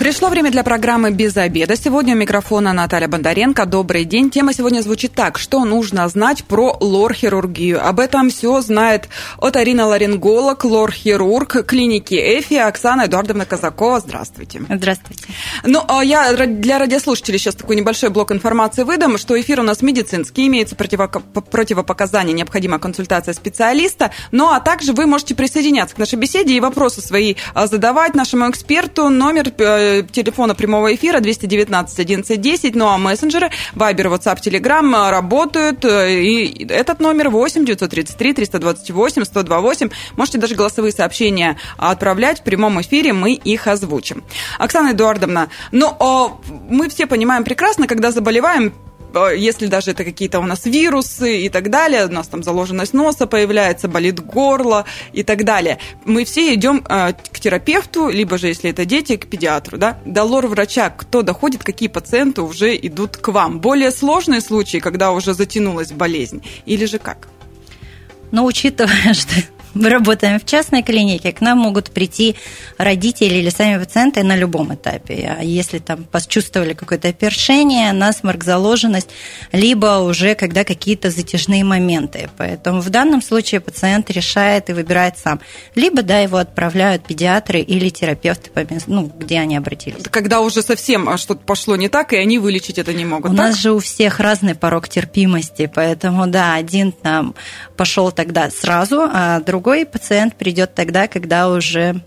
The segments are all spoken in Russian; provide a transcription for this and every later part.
Пришло время для программы «Без обеда». Сегодня у микрофона Наталья Бондаренко. Добрый день. Тема сегодня звучит так. Что нужно знать про лор-хирургию? Об этом все знает оториноларинголог, лор-хирург клиники ЭФИ Оксана Эдуардовна Казакова. Здравствуйте. Здравствуйте. Ну, а я для радиослушателей сейчас такой небольшой блок информации выдам, что эфир у нас медицинский, имеется противопоказания, необходима консультация специалиста. Ну, а также вы можете присоединяться к нашей беседе и вопросы свои а, задавать нашему эксперту. Номер э, телефона прямого эфира 219 1110, ну а мессенджеры Viber, WhatsApp, Telegram работают. И этот номер 8 933 328 128. Можете даже голосовые сообщения отправлять в прямом эфире, мы их озвучим. Оксана Эдуардовна, ну, мы все понимаем прекрасно, когда заболеваем, Э, если даже это какие-то у нас вирусы и так далее, у нас там заложенность носа появляется, болит горло и так далее. Мы все идем э, к терапевту, либо же, если это дети, к педиатру. Да? До лор-врача кто доходит, какие пациенты уже идут к вам? Более сложные случаи, когда уже затянулась болезнь, или же как? Но учитывая, что мы работаем в частной клинике, к нам могут прийти родители или сами пациенты на любом этапе. А если там почувствовали какое-то першение, насморк, заложенность, либо уже когда какие-то затяжные моменты. Поэтому в данном случае пациент решает и выбирает сам. Либо, да, его отправляют педиатры или терапевты, ну, где они обратились. Когда уже совсем а, что-то пошло не так, и они вылечить это не могут. У так? нас же у всех разный порог терпимости, поэтому, да, один там пошел тогда сразу, а другой другой пациент придет тогда, когда уже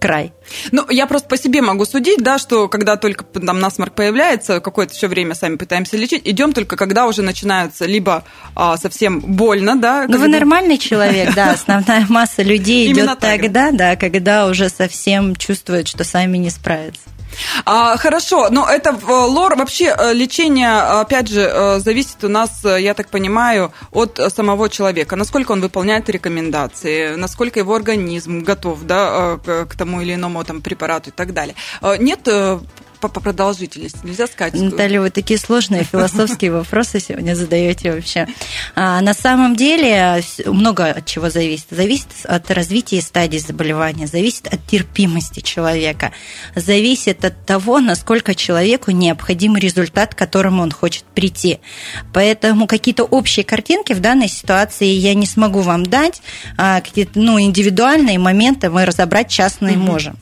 край. Ну, я просто по себе могу судить, да, что когда только там насморк появляется, какое-то еще время сами пытаемся лечить, идем только когда уже начинаются либо а, совсем больно, да. Ну, вы нормальный человек, да, основная масса людей идет тогда, да, когда уже совсем чувствуют, что сами не справятся. А, хорошо, но это э, лор, вообще э, лечение, опять же, э, зависит у нас, я так понимаю, от самого человека. Насколько он выполняет рекомендации, насколько его организм готов да, к тому или иному там, препарату и так далее. Нет по, по продолжительности? Нельзя сказать. Наталья, вы такие сложные философские вопросы сегодня задаете вообще. А, на самом деле много от чего зависит. Зависит от развития стадии заболевания, зависит от терпимости человека, зависит от того, насколько человеку необходим результат, к которому он хочет прийти. Поэтому какие-то общие картинки в данной ситуации я не смогу вам дать. А какие-то ну, индивидуальные моменты мы разобрать частные угу. можем.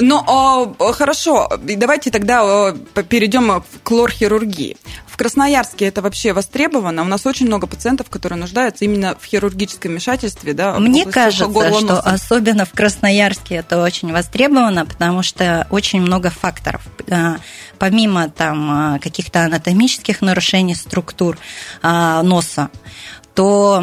Но э, хорошо, давайте тогда перейдем к лор-хирургии. В Красноярске это вообще востребовано. У нас очень много пациентов, которые нуждаются именно в хирургическом вмешательстве. Да, Мне кажется, что особенно в Красноярске это очень востребовано, потому что очень много факторов. Помимо там каких-то анатомических нарушений структур носа, то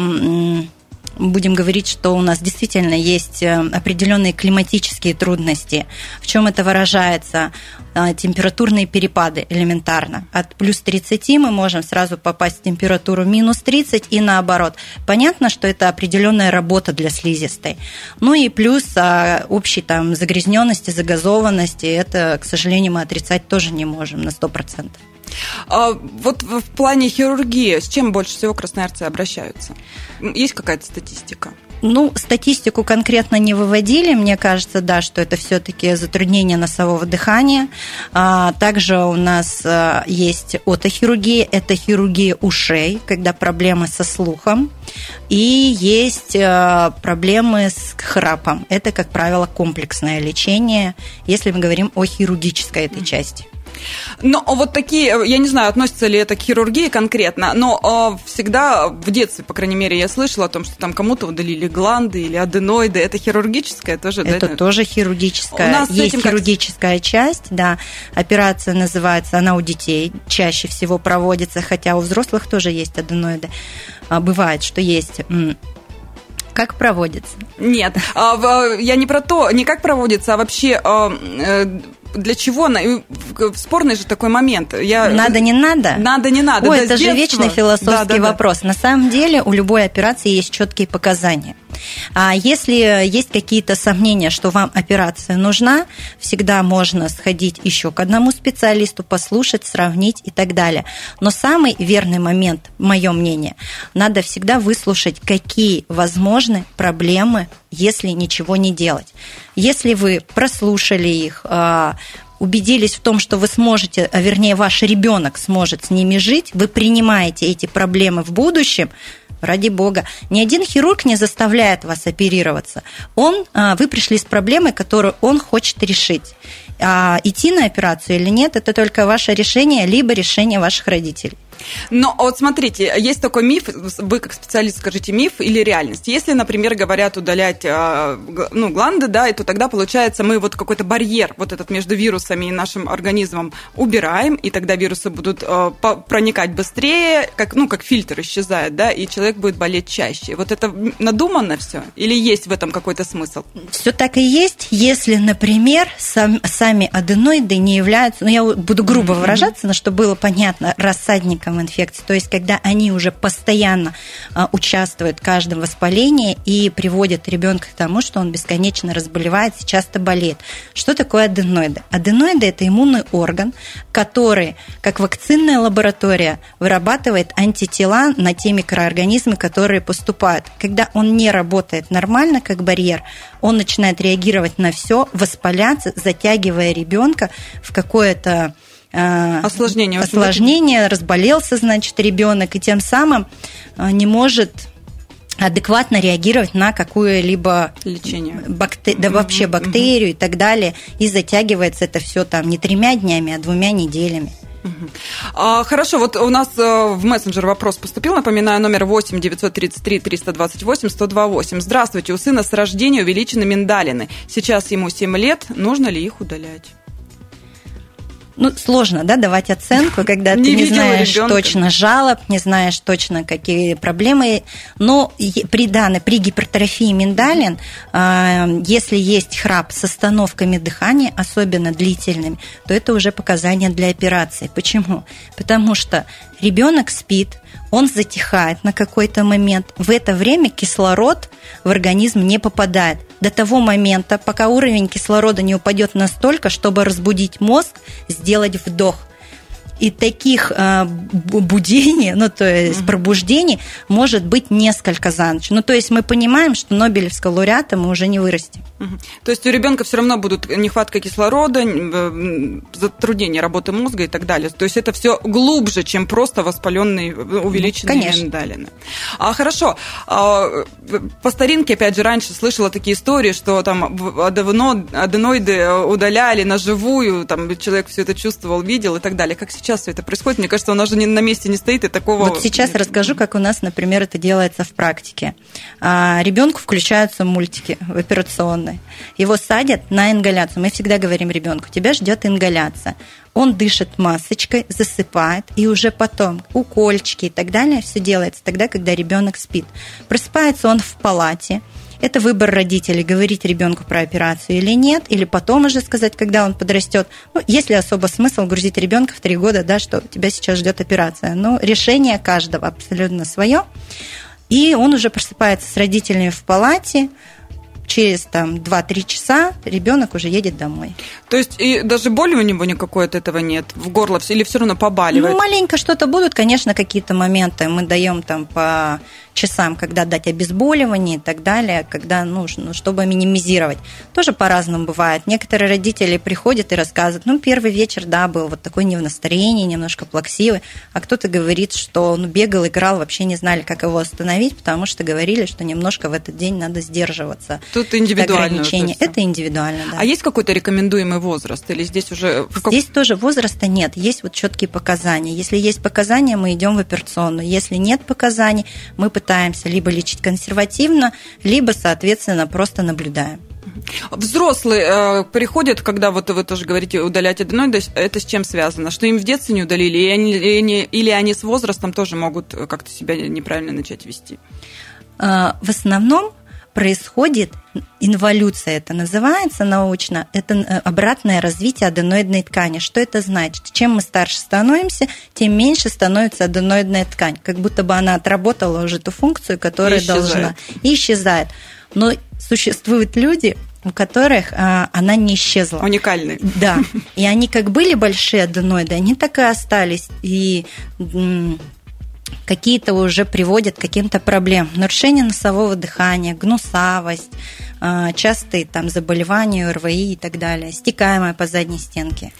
будем говорить, что у нас действительно есть э, определенные климатические трудности. В чем это выражается? Э, температурные перепады элементарно. От плюс 30 мы можем сразу попасть в температуру минус 30 и наоборот. Понятно, что это определенная работа для слизистой. Ну и плюс а, общей там загрязненности, загазованности, это, к сожалению, мы отрицать тоже не можем на 100%. А вот в плане хирургии с чем больше всего красноярцы обращаются? Есть какая-то статистика? Ну, статистику конкретно не выводили. Мне кажется, да, что это все-таки затруднение носового дыхания. А, также у нас а, есть отохирургия, это хирургия ушей, когда проблемы со слухом. И есть а, проблемы с храпом. Это, как правило, комплексное лечение, если мы говорим о хирургической этой части. Но вот такие, я не знаю, относится ли это к хирургии конкретно, но э, всегда в детстве, по крайней мере, я слышала о том, что там кому-то удалили гланды или аденоиды. Это хирургическое тоже? Это да? тоже хирургическое. У нас есть хирургическая как... часть, да. Операция называется, она у детей чаще всего проводится, хотя у взрослых тоже есть аденоиды. А, бывает, что есть как проводится? Нет, а, я не про то, не как проводится, а вообще э, для чего? Спорный же такой момент. Я... Надо, не надо? Надо, не надо. Ой, да, это же вечный философский да, да, вопрос. Да. На самом деле у любой операции есть четкие показания – А если есть какие-то сомнения, что вам операция нужна, всегда можно сходить еще к одному специалисту, послушать, сравнить и так далее. Но самый верный момент, мое мнение, надо всегда выслушать, какие возможны проблемы, если ничего не делать. Если вы прослушали их, а, убедились в том, что вы сможете, а вернее ваш ребенок сможет с ними жить, вы принимаете эти проблемы в будущем, ради бога. Ни один хирург не заставляет вас оперироваться. Он, а, вы пришли с проблемой, которую он хочет решить. А идти на операцию или нет, это только ваше решение, либо решение ваших родителей. Но вот смотрите, есть такой миф, вы как специалист скажите, миф или реальность. Если, например, говорят удалять а, ну, гланды, да, и то тогда получается мы вот какой-то барьер вот этот между вирусами и нашим организмом убираем, и тогда вирусы будут а, проникать быстрее, как, ну, как фильтр исчезает, да, и человек будет болеть чаще. Вот это надуманно все? Или есть в этом какой-то смысл? Все так и есть, если, например, сам, сами аденоиды не являются, ну, я буду грубо mm-hmm. выражаться, но чтобы было понятно, рассадником источником инфекции, то есть когда они уже постоянно а, участвуют в каждом воспалении и приводят ребенка к тому, что он бесконечно разболевается, часто болеет. Что такое аденоиды? Аденоиды – это иммунный орган, который, как вакцинная лаборатория, вырабатывает антитела на те микроорганизмы, которые поступают. Когда он не работает нормально, как барьер, он начинает реагировать на все, воспаляться, затягивая ребенка в какое-то осложнение. Осложнение, разболелся, значит, ребенок, и тем самым э, не может адекватно реагировать на какую-либо лечение, бактер... да вообще бактерию и так далее, и затягивается это все там не тремя днями, а двумя неделями. А, хорошо, вот у нас э, в мессенджер вопрос поступил. Напоминаю, номер 8 933 328 128. Здравствуйте, у сына с рождения увеличены миндалины. Сейчас ему 7 лет. Нужно ли их удалять? Ну, сложно, да, давать оценку, когда не ты не знаешь ребенка. точно жалоб, не знаешь точно, какие проблемы. Но при данной, при гипертрофии миндалин, а, если есть храп с остановками дыхания, особенно длительными, то это уже показания для операции. Почему? Потому что ребенок спит, он затихает на какой-то момент. В это время кислород в организм не попадает. До того момента, пока уровень кислорода не упадет настолько, чтобы разбудить мозг, сделать вдох. И таких э, будений, ну то есть пробуждений, может быть несколько за ночь. Ну то есть мы понимаем, что Нобелевского лауреата мы уже не вырастим. То есть у ребенка все равно будут нехватка кислорода, затруднение работы мозга и так далее. То есть это все глубже, чем просто воспаленные э, увеличенные ну, миндалины. А хорошо, а, по старинке, опять же, раньше слышала такие истории, что там аденоиды удаляли на живую, там человек все это чувствовал, видел и так далее. Как сейчас все это происходит? Мне кажется, у нас же на месте не стоит и такого. Вот сейчас расскажу, как у нас, например, это делается в практике. А, ребенку включаются мультики в операционной. Его садят на ингаляцию. Мы всегда говорим ребенку, тебя ждет ингаляция. Он дышит масочкой, засыпает, и уже потом укольчики и так далее все делается тогда, когда ребенок спит. Просыпается он в палате, это выбор родителей, говорить ребенку про операцию или нет, или потом уже сказать, когда он подрастет. Ну, есть ли особо смысл грузить ребенка в три года, да, что тебя сейчас ждет операция? Но решение каждого абсолютно свое. И он уже просыпается с родителями в палате, через там 2-3 часа ребенок уже едет домой. То есть и даже боли у него никакой от этого нет в горло или все равно побаливает? Ну, маленько что-то будут, конечно, какие-то моменты. Мы даем там по часам, когда дать обезболивание и так далее, когда нужно, чтобы минимизировать. Тоже по-разному бывает. Некоторые родители приходят и рассказывают, ну, первый вечер, да, был вот такой не в настроении, немножко плаксивый, а кто-то говорит, что он бегал, играл, вообще не знали, как его остановить, потому что говорили, что немножко в этот день надо сдерживаться. Тут индивидуально. Ограничения. Это индивидуально, да. А есть какой-то рекомендуемый возраст? Или здесь уже... Здесь тоже возраста нет. Есть вот четкие показания. Если есть показания, мы идем в операционную. Если нет показаний, мы пытаемся пытаемся либо лечить консервативно, либо, соответственно, просто наблюдаем. Взрослые э, приходят, когда вот вы тоже говорите удалять аденоиды, это с чем связано? Что им в детстве не удалили, или они, или они, или они с возрастом тоже могут как-то себя неправильно начать вести? Э, в основном происходит инволюция, это называется научно, это э, обратное развитие аденоидной ткани. Что это значит? Чем мы старше становимся, тем меньше становится аденоидная ткань, как будто бы она отработала уже ту функцию, которая и должна, и исчезает. Но существуют люди, у которых а, она не исчезла. Уникальные. Да. И они как были большие аденоиды, они так и остались. И какие-то уже приводят к каким-то проблемам. Нарушение носового дыхания, гнусавость, частые там заболевания, РВИ и так далее, стекаемое по задней стенке.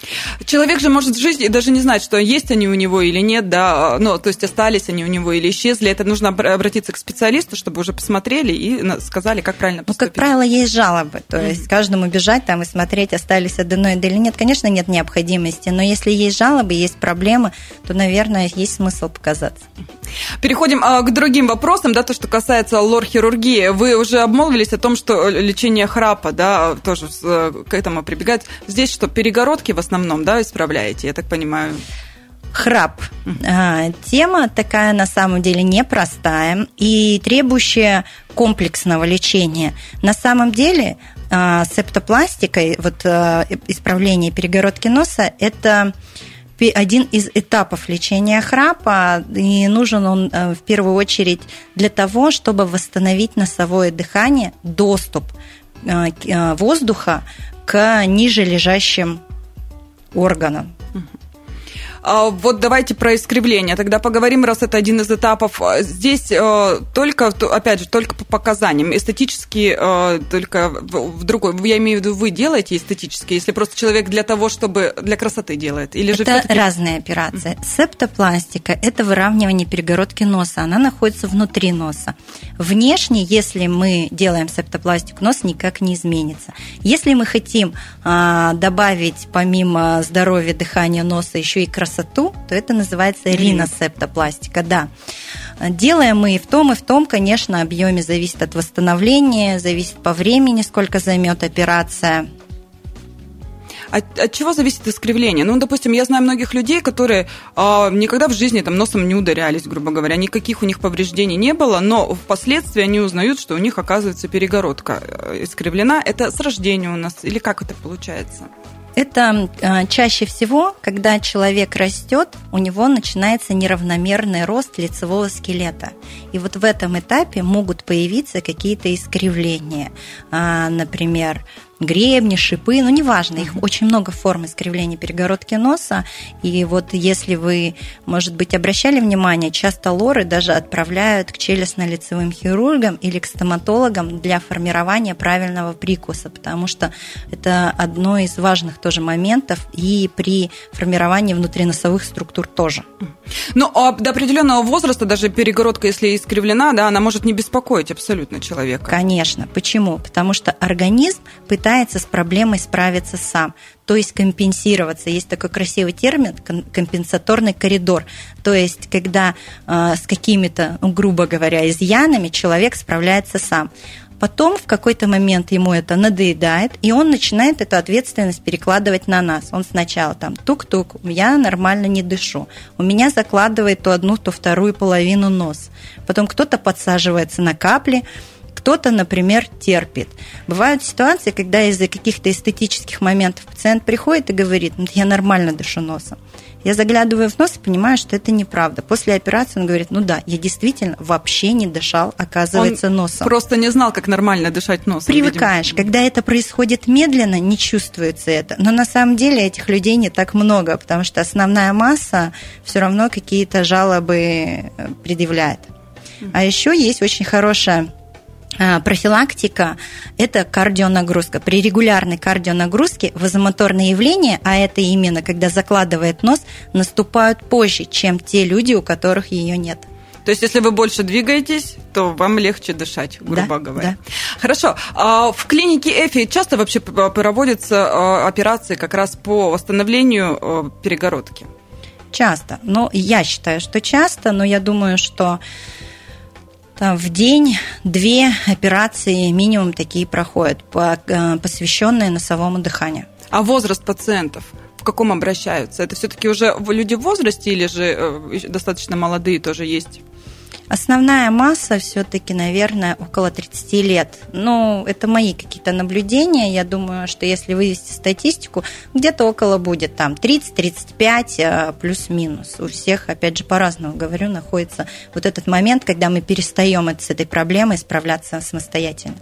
Человек же может жить и даже не знать, что есть они у него или нет, да, ну, то есть остались они у него или исчезли. Это нужно обратиться к специалисту, чтобы уже посмотрели и сказали, как правильно поступить. Ну, как правило, есть жалобы, то есть mm-hmm. каждому бежать там и смотреть, остались аденоиды или нет. Конечно, нет необходимости, но если есть жалобы, есть проблемы, то, наверное, есть смысл показаться. Переходим а, к другим вопросам, да, то, что касается лор-хирургии. Вы уже обмолвились о том, что лечение храпа, да, тоже к этому прибегает. Здесь что, перегородки в основном, да, исправляете, я так понимаю? Храп. А, тема такая на самом деле непростая и требующая комплексного лечения. На самом деле а, септопластикой, вот а, исправление перегородки носа, это один из этапов лечения храпа, и нужен он э, в первую очередь для того, чтобы восстановить носовое дыхание, доступ э, э, воздуха к ниже лежащим органам. А, вот давайте про искривление. Тогда поговорим, раз это один из этапов. Здесь э, только, опять же, только по показаниям. Эстетически э, только в другой. Я имею в виду, вы делаете эстетически, если просто человек для того, чтобы для красоты делает. Или же это разные операции. Септопластика – это выравнивание перегородки носа. Она находится внутри носа. Внешне, если мы делаем септопластику, нос никак не изменится. Если мы хотим а, добавить помимо здоровья дыхания носа еще и красоту, красоту, то это называется риносептопластика, да. Делаем мы и в том, и в том, конечно, объеме зависит от восстановления, зависит по времени, сколько займет операция. От, от чего зависит искривление? Ну, допустим, я знаю многих людей, которые э, никогда в жизни там носом не ударялись, грубо говоря, никаких у них повреждений не было, но впоследствии они узнают, что у них оказывается перегородка э, искривлена. Это с рождения у нас или как это получается? Это а, чаще всего, когда человек растет, у него начинается неравномерный рост лицевого скелета. И вот в этом этапе могут появиться какие-то искривления. А, например, гребни, шипы, ну неважно, их очень много форм искривления перегородки носа. И вот если вы, может быть, обращали внимание, часто лоры даже отправляют к челюстно-лицевым хирургам или к стоматологам для формирования правильного прикуса, потому что это одно из важных тоже моментов и при формировании внутриносовых структур тоже. Ну, а до определенного возраста даже перегородка, если искривлена, да, она может не беспокоить абсолютно человека. Конечно. Почему? Потому что организм пытается пытается с проблемой справиться сам, то есть компенсироваться. Есть такой красивый термин компенсаторный коридор. То есть, когда э, с какими-то, грубо говоря, изъянами человек справляется сам. Потом в какой-то момент ему это надоедает, и он начинает эту ответственность перекладывать на нас. Он сначала там тук-тук, я нормально не дышу. У меня закладывает то одну, то вторую половину нос. Потом кто-то подсаживается на капли, кто-то, например, терпит. Бывают ситуации, когда из-за каких-то эстетических моментов пациент приходит и говорит, ну, я нормально дышу носом. Я заглядываю в нос и понимаю, что это неправда. После операции он говорит, ну да, я действительно вообще не дышал, оказывается, он носом. просто не знал, как нормально дышать носом. Привыкаешь. Видимо. Когда это происходит медленно, не чувствуется это. Но на самом деле этих людей не так много, потому что основная масса все равно какие-то жалобы э, предъявляет. А еще есть очень хорошая профилактика – это кардионагрузка. При регулярной кардионагрузке вазомоторные явления, а это именно когда закладывает нос, наступают позже, чем те люди, у которых ее нет. То есть, если вы больше двигаетесь, то вам легче дышать, грубо да, говоря. Да. Хорошо. А в клинике ЭФИ часто вообще проводятся а, операции как раз по восстановлению перегородки? Часто. Ну, я считаю, что часто, но я думаю, что там в день две операции минимум такие проходят, э, посвященные носовому дыханию. А возраст пациентов? в каком обращаются? Это все-таки уже люди в возрасте или же э, достаточно молодые тоже есть? Основная масса все-таки, наверное, около 30 лет. Ну, это мои какие-то наблюдения. Я думаю, что если вывести статистику, где-то около будет там 30-35 э, плюс-минус. У всех, опять же, по-разному говорю, находится вот этот момент, когда мы перестаем с этой проблемой справляться самостоятельно.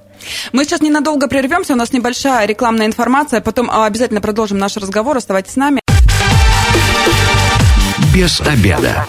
Мы сейчас ненадолго прервемся, у нас небольшая рекламная информация, потом а, обязательно продолжим наш разговор, оставайтесь с нами. Без обеда.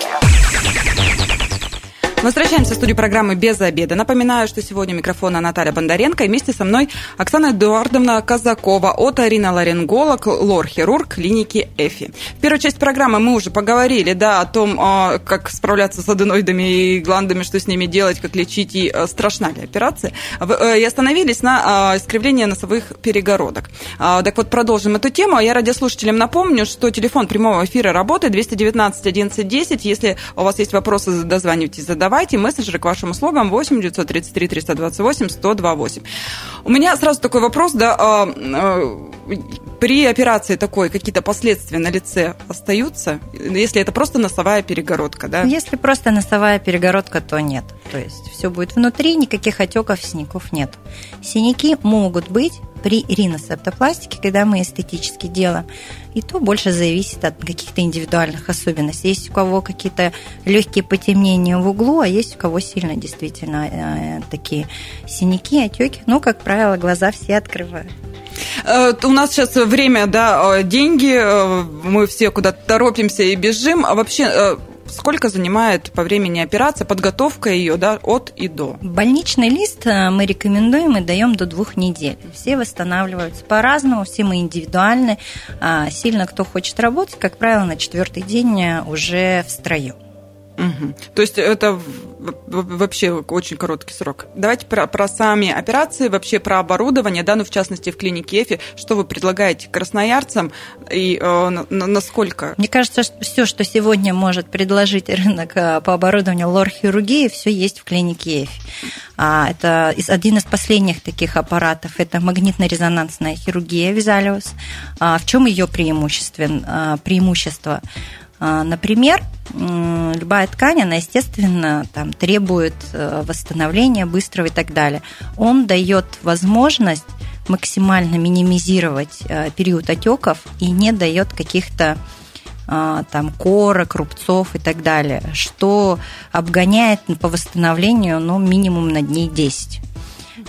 Возвращаемся в студию программы «Без обеда». Напоминаю, что сегодня микрофона Наталья Бондаренко и вместе со мной Оксана Эдуардовна Казакова, оториноларинголог, лор-хирург клиники ЭФИ. В первой части программы мы уже поговорили да, о том, а, как справляться с аденоидами и гландами, что с ними делать, как лечить и а, страшна ли операция. Э, и остановились на а, искривлении носовых перегородок. Так вот, продолжим эту тему. Я радиослушателям напомню, что телефон прямого эфира работает 219 11 10. Если у вас есть вопросы, дозванивайтесь, задавайте Давайте мессенджеры к вашим услугам 8 933 328 1028. У меня сразу такой вопрос, да, а, а, при операции такой какие-то последствия на лице остаются, если это просто носовая перегородка, да? Если просто носовая перегородка, то нет. То есть все будет внутри, никаких отеков, синяков нет. Синяки могут быть при риносептопластике, когда мы эстетически делаем, и то больше зависит от каких-то индивидуальных особенностей. Есть у кого какие-то легкие потемнения в углу, а есть у кого сильно действительно э, такие синяки, отеки. Но, как правило, глаза все открывают. Э, у нас сейчас время, да, э, деньги, э, мы все куда-то торопимся и бежим. А вообще сколько занимает по времени операция, подготовка ее да, от и до? Больничный лист мы рекомендуем и даем до двух недель. Все восстанавливаются по-разному, все мы индивидуальны. А сильно кто хочет работать, как правило, на четвертый день уже в строю. Угу. То есть это вообще очень короткий срок. Давайте про, про сами операции, вообще про оборудование, да, ну в частности в клинике ЭФИ, что вы предлагаете красноярцам и э, на, насколько? Мне кажется, что все, что сегодня может предложить рынок э, по оборудованию лор-хирургии, все есть в клинике ЭФИ. А, это один из последних таких аппаратов, это магнитно-резонансная хирургия Визалиус. А, в чем ее преимущество? А, преимущество? А, например, любая ткань, она, естественно, там, требует э, восстановления быстрого и так далее. Он дает возможность максимально минимизировать э, период отеков и не дает каких-то а, там корок, рубцов и так далее, что обгоняет по восстановлению ну, минимум на дней 10.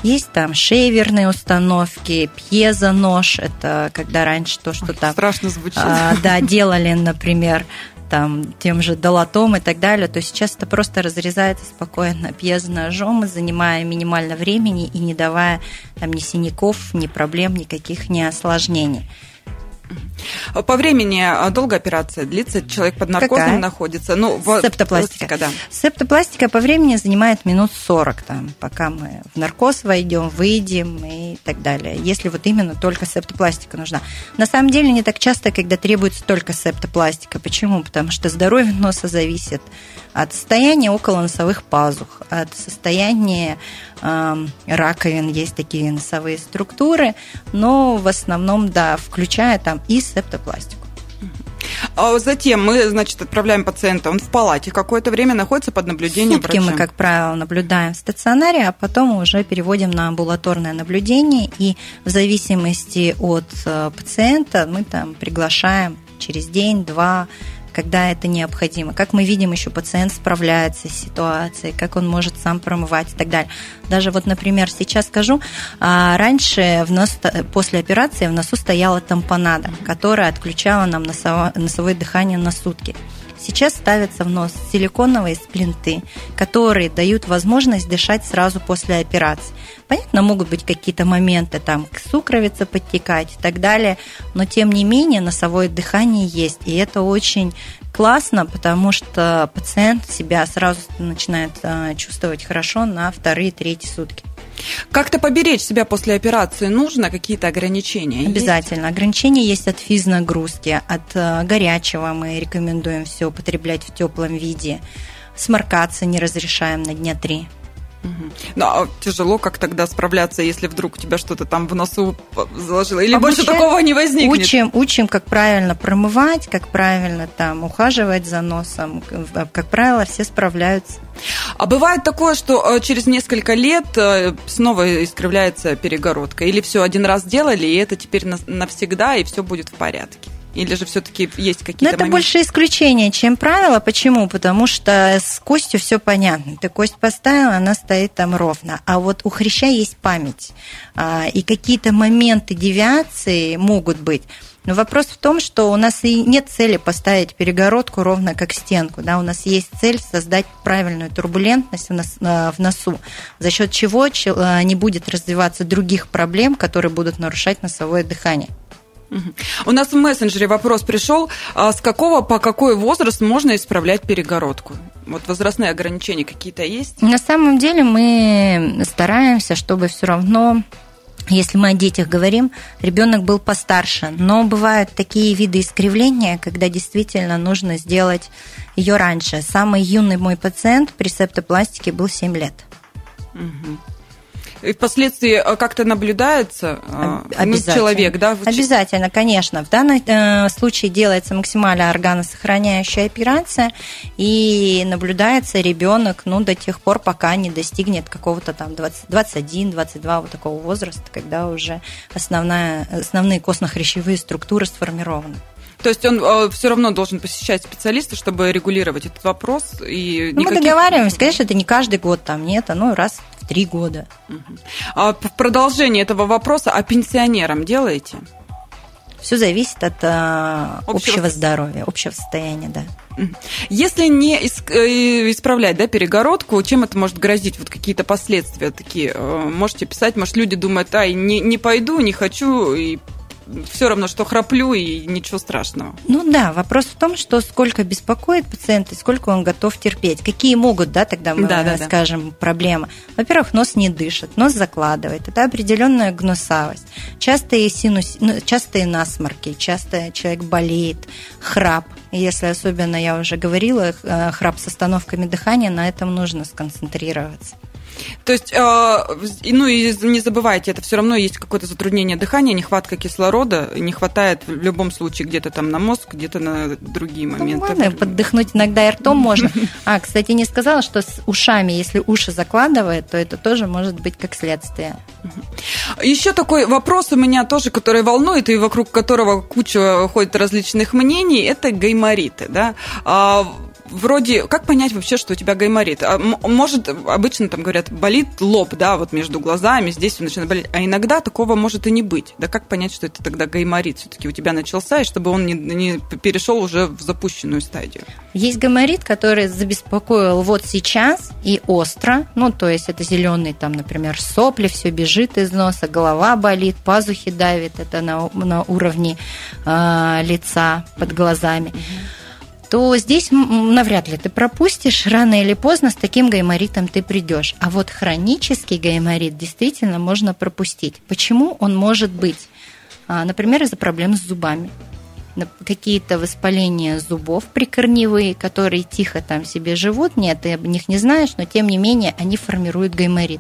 Есть там шейверные установки, пьезонож, это когда раньше то, что Ой, там... Страшно звучит. А, да, делали, например, там, тем же долотом и так далее, то сейчас это просто разрезается спокойно пьезоножом, занимая минимально времени и не давая там ни синяков, ни проблем, никаких ни осложнений. По времени а, долго операция длится? Человек под наркозом Какая? находится? Ну, Септопластика. Да. Септопластика по времени занимает минут 40, там, пока мы в наркоз войдем, выйдем и так далее. Если вот именно только септопластика нужна. На самом деле не так часто, когда требуется только септопластика. Почему? Потому что здоровье носа зависит от состояния около носовых пазух, от состояния э, раковин, есть такие носовые структуры, но в основном, да, включая там и септопластику. А затем мы, значит, отправляем пациента, он в палате какое-то время находится под наблюдением Сутки врача. мы, как правило, наблюдаем в стационаре, а потом уже переводим на амбулаторное наблюдение, и в зависимости от э, пациента мы там приглашаем через день-два когда это необходимо. Как мы видим, еще пациент справляется с ситуацией, как он может сам промывать и так далее. Даже вот, например, сейчас скажу, а, раньше в нос, после операции в носу стояла тампонада, которая отключала нам носово, носовое дыхание на сутки. Сейчас ставятся в нос силиконовые сплинты, которые дают возможность дышать сразу после операции. Понятно, могут быть какие-то моменты, там, сукровица подтекать и так далее, но тем не менее носовое дыхание есть, и это очень классно, потому что пациент себя сразу начинает а, чувствовать хорошо на вторые, третьи сутки. Как-то поберечь себя после операции нужно? Какие-то ограничения? Обязательно. Есть? Ограничения есть от физнагрузки, от э, горячего мы рекомендуем все употреблять в теплом виде. Сморкаться не разрешаем на дня три. Ну, а тяжело как тогда справляться, если вдруг у тебя что-то там в носу заложило? Или Обучаем, больше такого не возникнет? Учим, учим, как правильно промывать, как правильно там ухаживать за носом. Как правило, все справляются. А бывает такое, что э, через несколько лет э, снова искривляется перегородка? Или все один раз делали, и это теперь навсегда, и все будет в порядке? Или же все-таки есть какие-то Ну, это моменты? больше исключение, чем правило. Почему? Потому что с костью все понятно. Ты кость поставила, она стоит там ровно. А вот у хряща есть память. А, и какие-то моменты девиации могут быть. Но вопрос в том, что у нас и нет цели поставить перегородку ровно как стенку. Да? У нас есть цель создать правильную турбулентность в носу, за счет чего не будет развиваться других проблем, которые будут нарушать носовое дыхание. У нас в мессенджере вопрос пришел, а с какого по какой возраст можно исправлять перегородку? Вот возрастные ограничения какие-то есть? На самом деле мы стараемся, чтобы все равно если мы о детях говорим, ребенок был постарше. Но бывают такие виды искривления, когда действительно нужно сделать ее раньше. Самый юный мой пациент при септопластике был 7 лет. Угу. И впоследствии э, как-то наблюдается э, ну, человек, да? Обязательно, конечно. В данном э, случае делается максимально органосохраняющая операция, и наблюдается ребенок ну, до тех пор, пока не достигнет какого-то там 21-22 вот такого возраста, когда уже основная, основные костно-хрящевые структуры сформированы. То есть он э, все равно должен посещать специалиста, чтобы регулировать этот вопрос. И ну, никаких... Мы договариваемся, конечно, это не каждый год там нет, ну раз в три года. А в продолжение этого вопроса, а пенсионерам делаете? Все зависит от э, общего, общего здоровья, общего состояния, да. Если не э, исправлять да, перегородку, чем это может грозить? Вот какие-то последствия такие э, можете писать? Может, люди думают, ай, не, не пойду, не хочу, и все равно, что храплю, и ничего страшного. Ну да, вопрос в том, что сколько беспокоит пациента, и сколько он готов терпеть. Какие могут, да, тогда мы да, да, скажем, да. проблемы. Во-первых, нос не дышит, нос закладывает. Это определенная гнусавость. Частые, синус... ну, частые насморки, часто человек болеет, храп. Если особенно, я уже говорила, э, храп с остановками дыхания, на этом нужно сконцентрироваться. То есть, э, ну и не забывайте, это все равно есть какое-то затруднение дыхания, нехватка кислорода, не хватает в любом случае где-то там на мозг, где-то на другие ну, моменты. Ладно, поддохнуть иногда и ртом можно. А, кстати, не сказала, что с ушами, если уши закладывает, то это тоже может быть как следствие. Еще такой вопрос у меня тоже, который волнует и вокруг которого куча ходит различных мнений, это гаймориты, да? Вроде, как понять вообще, что у тебя гайморит? А, может, обычно там говорят, болит лоб, да, вот между глазами, здесь он начинает болеть, а иногда такого может и не быть. Да как понять, что это тогда гайморит все-таки у тебя начался, и чтобы он не, не перешел уже в запущенную стадию? Есть гайморит, который забеспокоил вот сейчас и остро, ну, то есть это зеленый там, например, сопли, все бежит из носа, голова болит, пазухи давит, это на, на уровне э, лица под глазами. Mm-hmm то здесь навряд ли ты пропустишь, рано или поздно с таким гайморитом ты придешь. А вот хронический гайморит действительно можно пропустить. Почему он может быть? А, например, из-за проблем с зубами какие-то воспаления зубов прикорневые, которые тихо там себе живут, нет, ты об них не знаешь, но тем не менее они формируют гайморит.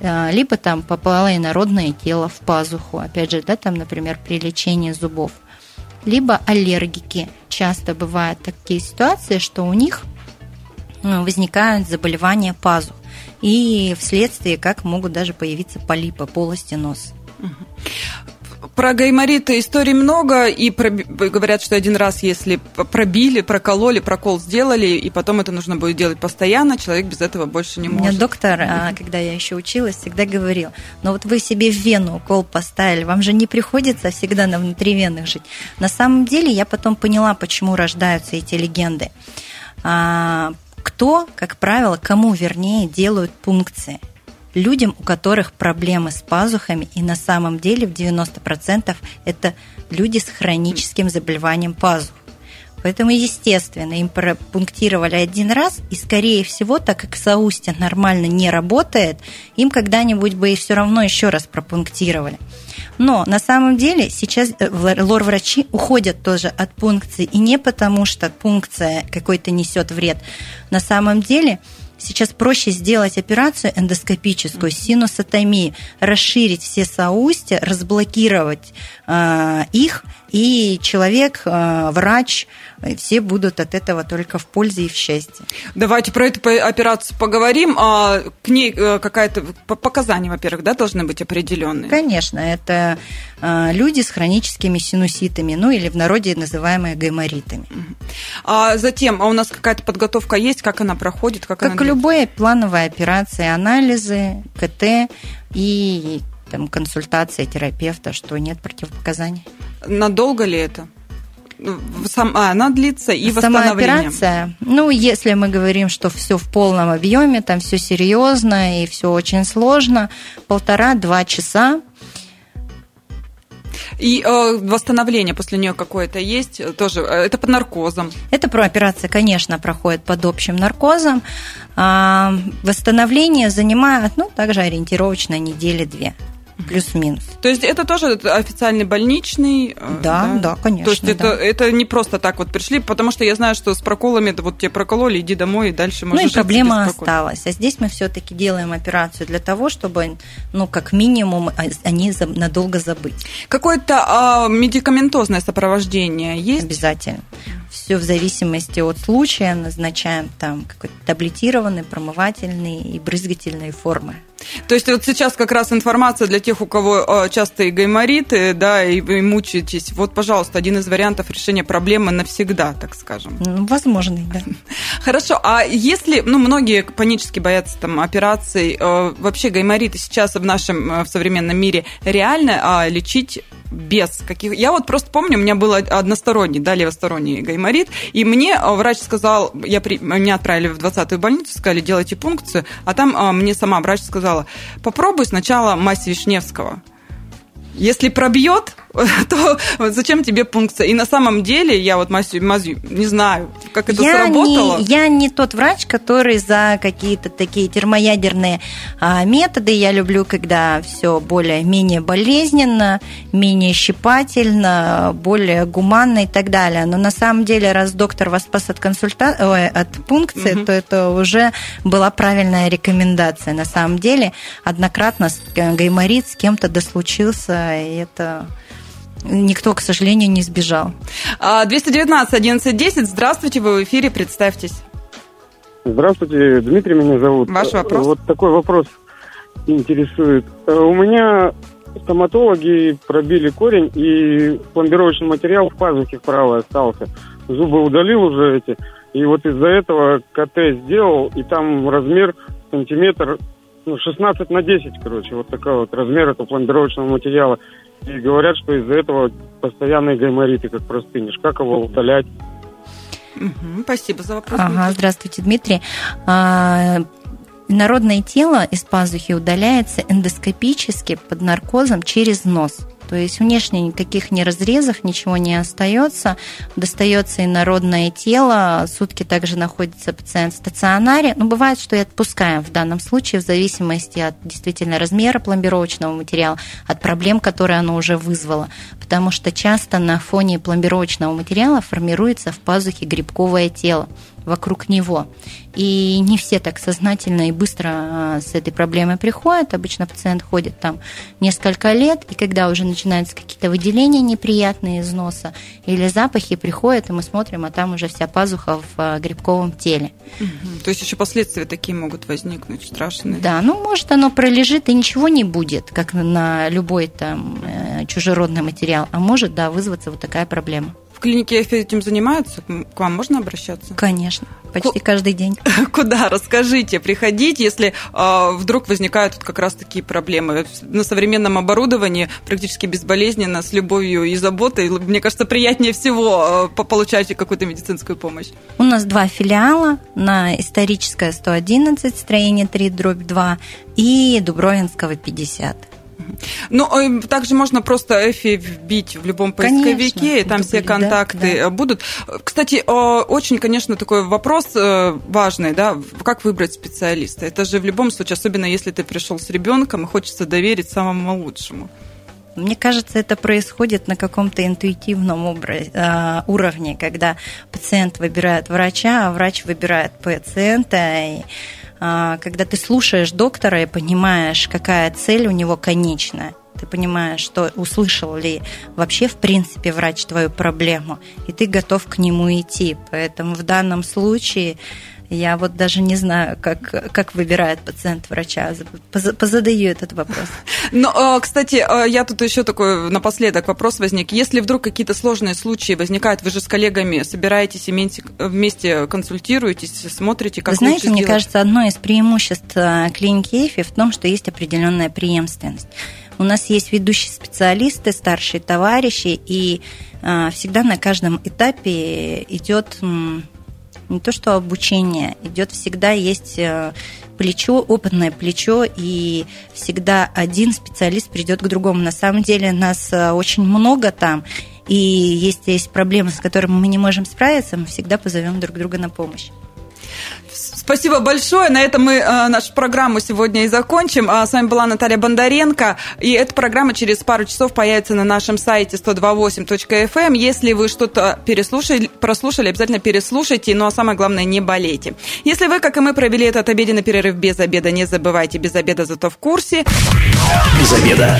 А, либо там попало инородное тело в пазуху, опять же, да, там, например, при лечении зубов либо аллергики. Часто бывают такие ситуации, что у них э, возникают заболевания пазух. И вследствие как могут даже появиться полипы полости носа. Про гаймориты историй много, и про, говорят, что один раз, если пробили, прокололи, прокол сделали, и потом это нужно будет делать постоянно, человек без этого больше не может. У меня доктор, а, когда я еще училась, всегда говорил, но «Ну вот вы себе в вену укол поставили, вам же не приходится всегда на внутривенных жить. На самом деле я потом поняла, почему рождаются эти легенды. А, кто, как правило, кому вернее делают пункции – людям, у которых проблемы с пазухами, и на самом деле в 90% это люди с хроническим заболеванием пазух. Поэтому, естественно, им пропунктировали один раз, и, скорее всего, так как соустье нормально не работает, им когда-нибудь бы и все равно еще раз пропунктировали. Но на самом деле сейчас э, лор-врачи уходят тоже от пункции, и не потому, что пункция какой-то несет вред. На самом деле Сейчас проще сделать операцию эндоскопическую, синусотомию, расширить все соустья, разблокировать э, их, и человек, э, врач, все будут от этого только в пользе и в счастье. Давайте про эту операцию поговорим. А к ней э, какая-то показания, во-первых, да, должны быть определенные? Конечно, это э, люди с хроническими синуситами, ну или в народе называемые гайморитами. А затем, а у нас какая-то подготовка есть, как она проходит? Как, как она любая плановая операция, анализы, КТ и там, консультация терапевта, что нет противопоказаний. Надолго ли это? Сам, а, она длится и Сама восстановление. операция, ну, если мы говорим, что все в полном объеме, там все серьезно и все очень сложно, полтора-два часа. И э, восстановление после нее какое-то есть, тоже э, это под наркозом. Это про операция, конечно, проходит под общим наркозом. А, восстановление занимает, ну, также ориентировочно недели две плюс-минус. То есть это тоже официальный больничный? Э, да, да, да конечно. То есть да. это, это не просто так вот пришли, потому что я знаю, что с проколами, вот тебе прокололи, иди домой и дальше можешь Ну и проблема осталась. А здесь мы все-таки делаем операцию для того, чтобы, ну, как минимум, а, они надолго забыть. Какое-то а, медикаментозное сопровождение есть? Обязательно. Все в зависимости от случая назначаем там какой-то таблетированный, промывательный и брызгательные формы. То есть вот сейчас как раз информация для тех, у кого а, частые гаймориты, да, и вы мучаетесь. Вот, пожалуйста, один из вариантов решения проблемы навсегда, так скажем. Возможный, да. Хорошо, а если, ну, многие панически боятся там операций, а, вообще гаймориты сейчас в нашем в современном мире реально а, лечить без каких... Я вот просто помню, у меня был односторонний, да, левосторонний гайморит, и мне врач сказал, я при... меня отправили в 20-ю больницу, сказали, делайте пункцию, а там а, мне сама врач сказала, попробуй сначала мазь Вишневского. Если пробьет, то зачем тебе пункция? И на самом деле, я вот мазью, мазью не знаю, как это я сработало. Не, я не тот врач, который за какие-то такие термоядерные а, методы. Я люблю, когда все более-менее болезненно, менее щипательно, более гуманно и так далее. Но на самом деле, раз доктор вас спас от, консульта... Ой, от пункции, угу. то это уже была правильная рекомендация. На самом деле, однократно э, гайморит с кем-то дослучился, и это никто, к сожалению, не сбежал. 219 11 10. Здравствуйте, вы в эфире, представьтесь. Здравствуйте, Дмитрий меня зовут. Ваш вопрос? Вот такой вопрос интересует. Э, у меня стоматологи пробили корень, и пломбировочный материал в пазухе правой остался. Зубы удалил уже эти. И вот из-за этого КТ сделал, и там размер сантиметр, ну, 16 на 10, короче, вот такой вот размер этого пломбировочного материала. И говорят, что из-за этого постоянные гаймориты, как простынешь. Как его удалять? Угу, спасибо за вопрос. Ага, здравствуйте, Дмитрий. А, народное тело из пазухи удаляется эндоскопически под наркозом через нос. То есть внешне никаких не разрезов, ничего не остается. Достается инородное тело. Сутки также находится пациент в стационаре. Но ну, бывает, что и отпускаем в данном случае в зависимости от действительно размера пломбировочного материала, от проблем, которые оно уже вызвало. Потому что часто на фоне пломбировочного материала формируется в пазухе грибковое тело вокруг него. И не все так сознательно и быстро а, с этой проблемой приходят. Обычно пациент ходит там несколько лет, и когда уже начинаются какие-то выделения неприятные из носа или запахи, приходят, и мы смотрим, а там уже вся пазуха в а, грибковом теле. Угу. То есть еще последствия такие могут возникнуть страшные. Да, ну может оно пролежит и ничего не будет, как на любой там э, чужеродный материал, а может, да, вызваться вот такая проблема клинике этим занимаются? К вам можно обращаться? Конечно, почти Ку- каждый день. Куда? Расскажите, приходите, если э, вдруг возникают тут как раз такие проблемы. На современном оборудовании практически безболезненно, с любовью и заботой. Мне кажется, приятнее всего э, получать какую-то медицинскую помощь. У нас два филиала на историческое 111, строение 3, дробь 2 и Дубровинского 50. Ну, э, также можно просто Эфи вбить в любом поисковике, конечно, и там все были, контакты да, да. будут. Кстати, очень, конечно, такой вопрос э, важный, да, как выбрать специалиста. Это же в любом случае, особенно если ты пришел с ребенком и хочется доверить самому лучшему. Мне кажется, это происходит на каком-то интуитивном э, уровне, когда пациент выбирает врача, а врач выбирает пациента. И а, когда ты слушаешь доктора и понимаешь, какая цель у него конечная, ты понимаешь, что услышал ли вообще в принципе врач твою проблему, и ты готов к нему идти. Поэтому в данном случае я вот даже не знаю, как, как выбирает пациент врача. Позадаю этот вопрос. Но, э, кстати, э, я тут еще такой напоследок вопрос возник. Если вдруг какие-то сложные случаи возникают, вы же с коллегами собираетесь вместе консультируетесь, смотрите, как Вы знаете, мне сделать? кажется, одно из преимуществ э, клиники ЭФИ в том, что есть определенная преемственность. У нас есть ведущие специалисты, старшие товарищи, и всегда на каждом этапе идет не то что обучение, идет всегда есть э, плечо, опытное плечо, и всегда один специалист придет к другому. На самом деле нас э, очень много там, и если есть проблемы, с которыми мы не можем справиться, мы всегда позовем друг друга на помощь. Спасибо большое. На этом мы э, нашу программу сегодня и закончим. А, с вами была Наталья Бондаренко. И эта программа через пару часов появится на нашем сайте 128.fm. Эм. Если вы что-то переслушали, прослушали, обязательно переслушайте. Ну а самое главное, не болейте. Если вы, как и мы, провели этот обеденный перерыв без обеда, не забывайте, без обеда зато в курсе. Без обеда.